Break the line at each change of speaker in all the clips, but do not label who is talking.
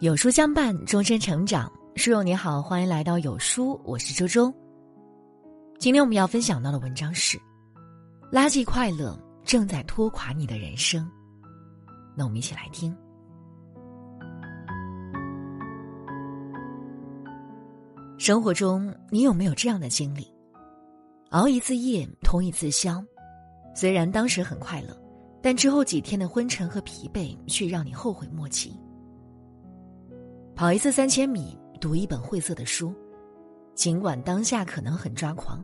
有书相伴，终身成长。书友你好，欢迎来到有书，我是周周。今天我们要分享到的文章是：垃圾快乐正在拖垮你的人生。那我们一起来听。生活中，你有没有这样的经历？熬一次夜，通一次宵，虽然当时很快乐，但之后几天的昏沉和疲惫却让你后悔莫及。跑一次三千米，读一本晦涩的书，尽管当下可能很抓狂，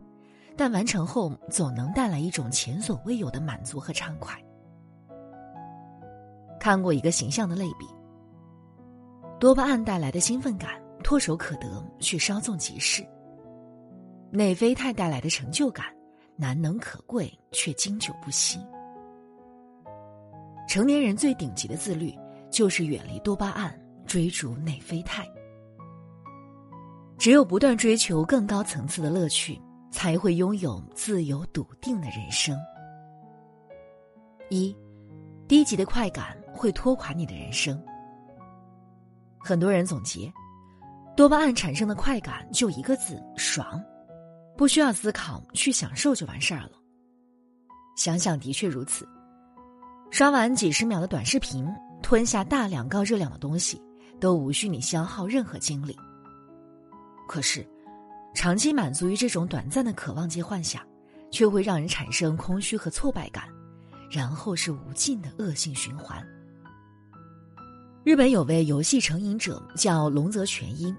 但完成后总能带来一种前所未有的满足和畅快。看过一个形象的类比：多巴胺带来的兴奋感唾手可得，却稍纵即逝；内啡肽带来的成就感难能可贵，却经久不息。成年人最顶级的自律，就是远离多巴胺。追逐内啡肽，只有不断追求更高层次的乐趣，才会拥有自由笃定的人生。一，低级的快感会拖垮你的人生。很多人总结，多巴胺产生的快感就一个字：爽，不需要思考，去享受就完事儿了。想想的确如此，刷完几十秒的短视频，吞下大量高热量的东西。都无需你消耗任何精力。可是，长期满足于这种短暂的渴望及幻想，却会让人产生空虚和挫败感，然后是无尽的恶性循环。日本有位游戏成瘾者叫龙泽全英，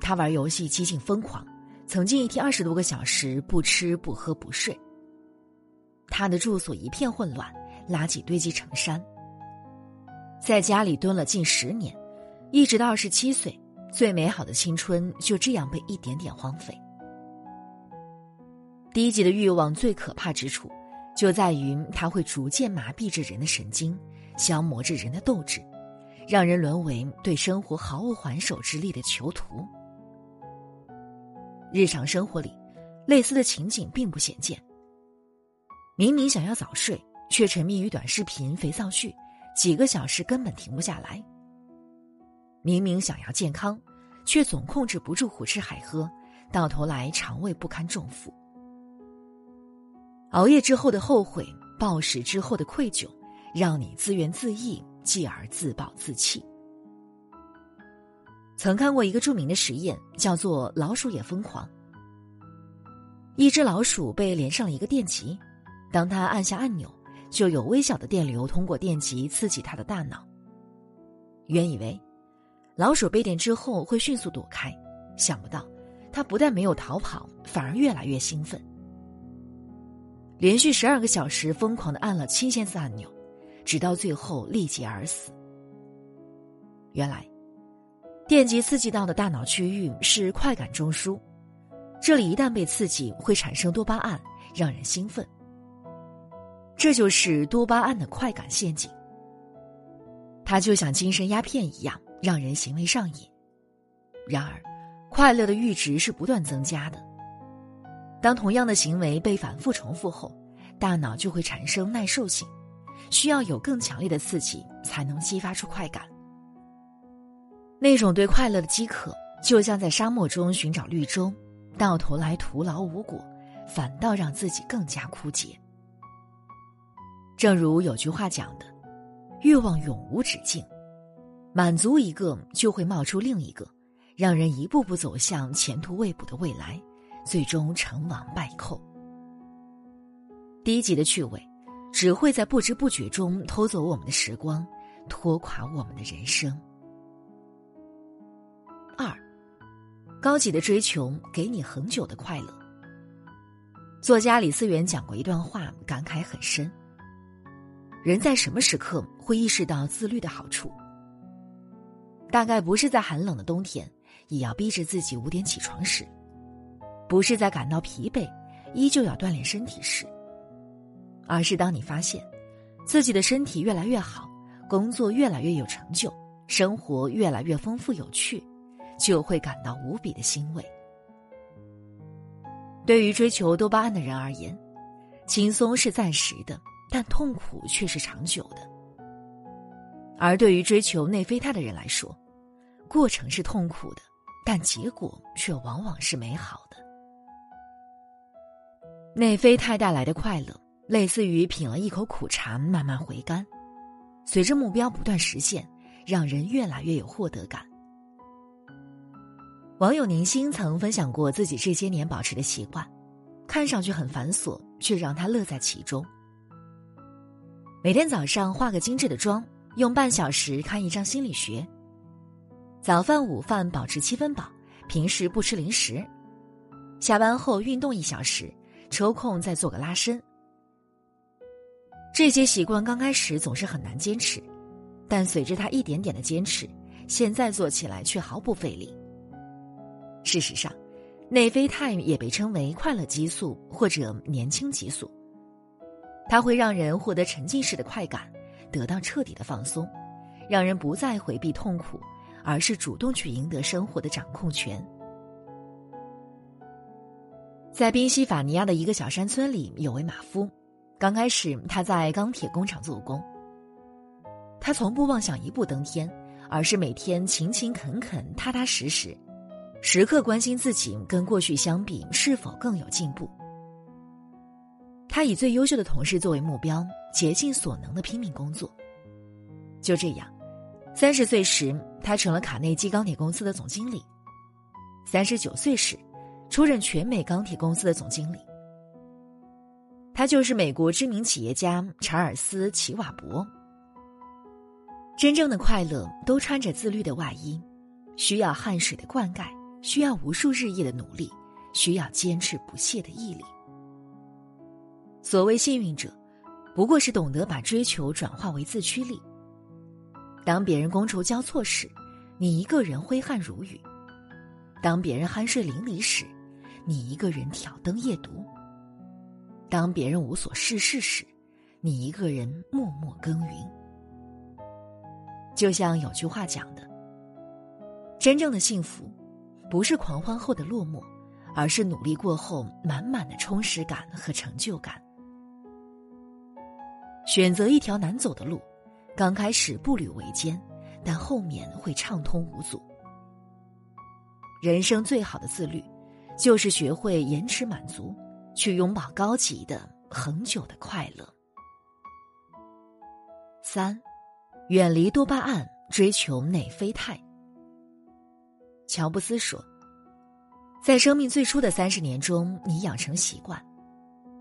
他玩游戏激进疯狂，曾经一天二十多个小时不吃不喝不睡。他的住所一片混乱，垃圾堆积成山，在家里蹲了近十年。一直到二十七岁，最美好的青春就这样被一点点荒废。低级的欲望最可怕之处，就在于它会逐渐麻痹着人的神经，消磨着人的斗志，让人沦为对生活毫无还手之力的囚徒。日常生活里，类似的情景并不鲜见。明明想要早睡，却沉迷于短视频、肥皂剧，几个小时根本停不下来。明明想要健康，却总控制不住胡吃海喝，到头来肠胃不堪重负。熬夜之后的后悔，暴食之后的愧疚，让你自怨自艾，继而自暴自弃。曾看过一个著名的实验，叫做“老鼠也疯狂”。一只老鼠被连上了一个电极，当它按下按钮，就有微小的电流通过电极刺激它的大脑。原以为。老鼠被电之后会迅速躲开，想不到，它不但没有逃跑，反而越来越兴奋。连续十二个小时疯狂的按了七千次按钮，直到最后力竭而死。原来，电极刺激到的大脑区域是快感中枢，这里一旦被刺激，会产生多巴胺，让人兴奋。这就是多巴胺的快感陷阱，它就像精神鸦片一样。让人行为上瘾。然而，快乐的阈值是不断增加的。当同样的行为被反复重复后，大脑就会产生耐受性，需要有更强烈的刺激才能激发出快感。那种对快乐的饥渴，就像在沙漠中寻找绿洲，到头来徒劳无果，反倒让自己更加枯竭。正如有句话讲的：“欲望永无止境。”满足一个，就会冒出另一个，让人一步步走向前途未卜的未来，最终成王败寇。低级的趣味，只会在不知不觉中偷走我们的时光，拖垮我们的人生。二，高级的追求给你恒久的快乐。作家李思源讲过一段话，感慨很深。人在什么时刻会意识到自律的好处？大概不是在寒冷的冬天，也要逼着自己五点起床时；不是在感到疲惫，依旧要锻炼身体时；而是当你发现自己的身体越来越好，工作越来越有成就，生活越来越丰富有趣，就会感到无比的欣慰。对于追求多巴胺的人而言，轻松是暂时的，但痛苦却是长久的。而对于追求内啡肽的人来说，过程是痛苦的，但结果却往往是美好的。内啡肽带来的快乐，类似于品了一口苦茶慢慢回甘，随着目标不断实现，让人越来越有获得感。网友宁心曾分享过自己这些年保持的习惯，看上去很繁琐，却让他乐在其中。每天早上化个精致的妆，用半小时看一张心理学。早饭、午饭保持七分饱，平时不吃零食。下班后运动一小时，抽空再做个拉伸。这些习惯刚开始总是很难坚持，但随着他一点点的坚持，现在做起来却毫不费力。事实上，内啡肽也被称为快乐激素或者年轻激素。它会让人获得沉浸式的快感，得到彻底的放松，让人不再回避痛苦，而是主动去赢得生活的掌控权。在宾夕法尼亚的一个小山村里，有位马夫。刚开始，他在钢铁工厂做工。他从不妄想一步登天，而是每天勤勤恳恳、踏踏实实。时刻关心自己跟过去相比是否更有进步。他以最优秀的同事作为目标，竭尽所能的拼命工作。就这样，三十岁时他成了卡内基钢铁公司的总经理；三十九岁时，出任全美钢铁公司的总经理。他就是美国知名企业家查尔斯·齐瓦伯。真正的快乐都穿着自律的外衣，需要汗水的灌溉。需要无数日夜的努力，需要坚持不懈的毅力。所谓幸运者，不过是懂得把追求转化为自驱力。当别人觥筹交错时，你一个人挥汗如雨；当别人酣睡淋漓时，你一个人挑灯夜读；当别人无所事事时，你一个人默默耕耘。就像有句话讲的：“真正的幸福。”不是狂欢后的落寞，而是努力过后满满的充实感和成就感。选择一条难走的路，刚开始步履维艰，但后面会畅通无阻。人生最好的自律，就是学会延迟满足，去拥抱高级的、恒久的快乐。三，远离多巴胺，追求内啡肽。乔布斯说：“在生命最初的三十年中，你养成习惯；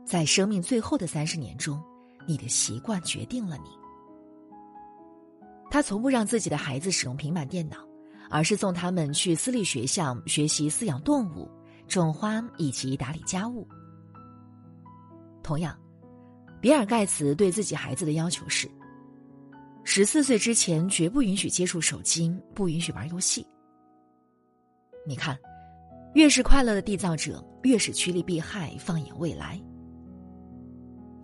在生命最后的三十年中，你的习惯决定了你。”他从不让自己的孩子使用平板电脑，而是送他们去私立学校学习饲养动物、种花以及打理家务。同样，比尔·盖茨对自己孩子的要求是：十四岁之前绝不允许接触手机，不允许玩游戏。你看，越是快乐的缔造者，越是趋利避害，放眼未来。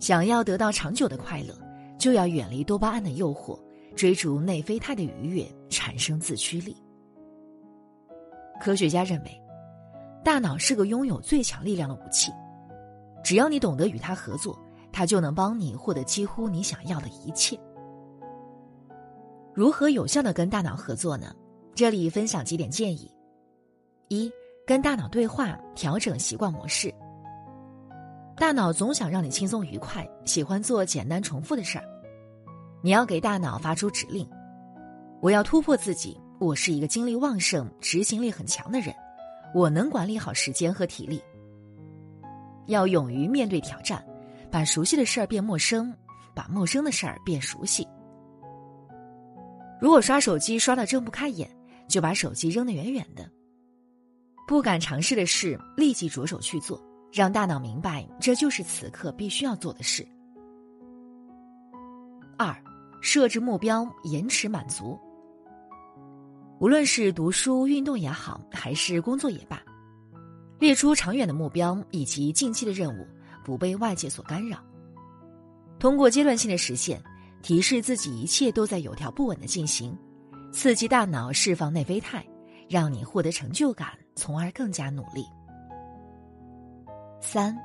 想要得到长久的快乐，就要远离多巴胺的诱惑，追逐内啡肽的愉悦，产生自驱力。科学家认为，大脑是个拥有最强力量的武器，只要你懂得与它合作，它就能帮你获得几乎你想要的一切。如何有效的跟大脑合作呢？这里分享几点建议。一跟大脑对话，调整习惯模式。大脑总想让你轻松愉快，喜欢做简单重复的事儿。你要给大脑发出指令：我要突破自己，我是一个精力旺盛、执行力很强的人，我能管理好时间和体力。要勇于面对挑战，把熟悉的事儿变陌生，把陌生的事儿变熟悉。如果刷手机刷到睁不开眼，就把手机扔得远远的。不敢尝试的事，立即着手去做，让大脑明白这就是此刻必须要做的事。二，设置目标，延迟满足。无论是读书、运动也好，还是工作也罢，列出长远的目标以及近期的任务，不被外界所干扰。通过阶段性的实现，提示自己一切都在有条不紊的进行，刺激大脑释放内啡肽，让你获得成就感。从而更加努力。三，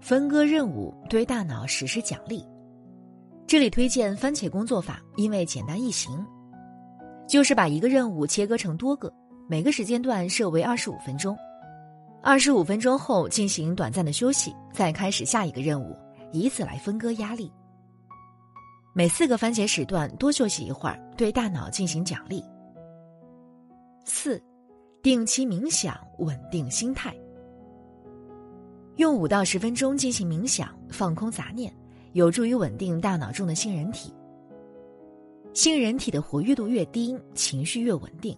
分割任务，对大脑实施奖励。这里推荐番茄工作法，因为简单易行。就是把一个任务切割成多个，每个时间段设为二十五分钟。二十五分钟后进行短暂的休息，再开始下一个任务，以此来分割压力。每四个番茄时段多休息一会儿，对大脑进行奖励。四，定期冥想，稳定心态。用五到十分钟进行冥想，放空杂念，有助于稳定大脑中的杏仁体。杏仁体的活跃度越低，情绪越稳定。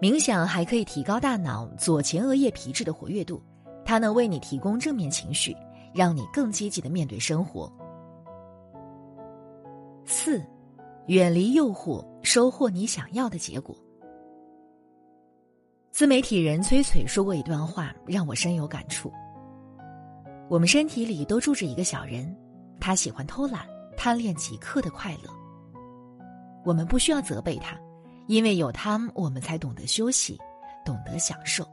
冥想还可以提高大脑左前额叶皮质的活跃度，它能为你提供正面情绪，让你更积极的面对生活。四，远离诱惑，收获你想要的结果。自媒体人崔崔说过一段话，让我深有感触。我们身体里都住着一个小人，他喜欢偷懒，贪恋即刻的快乐。我们不需要责备他。因为有他，我们才懂得休息，懂得享受。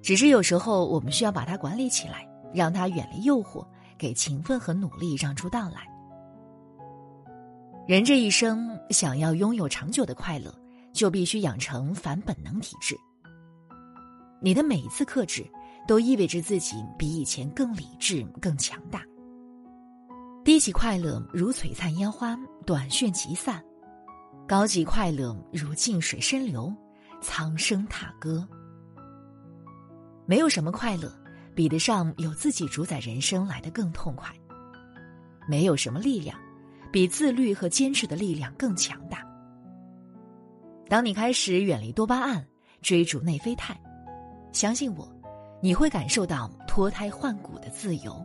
只是有时候，我们需要把它管理起来，让它远离诱惑，给勤奋和努力让出道来。人这一生想要拥有长久的快乐，就必须养成反本能体质。你的每一次克制，都意味着自己比以前更理智、更强大。低级快乐如璀璨烟花，短瞬即散。高级快乐如静水深流，苍生踏歌。没有什么快乐比得上有自己主宰人生来的更痛快。没有什么力量比自律和坚持的力量更强大。当你开始远离多巴胺，追逐内啡肽，相信我，你会感受到脱胎换骨的自由。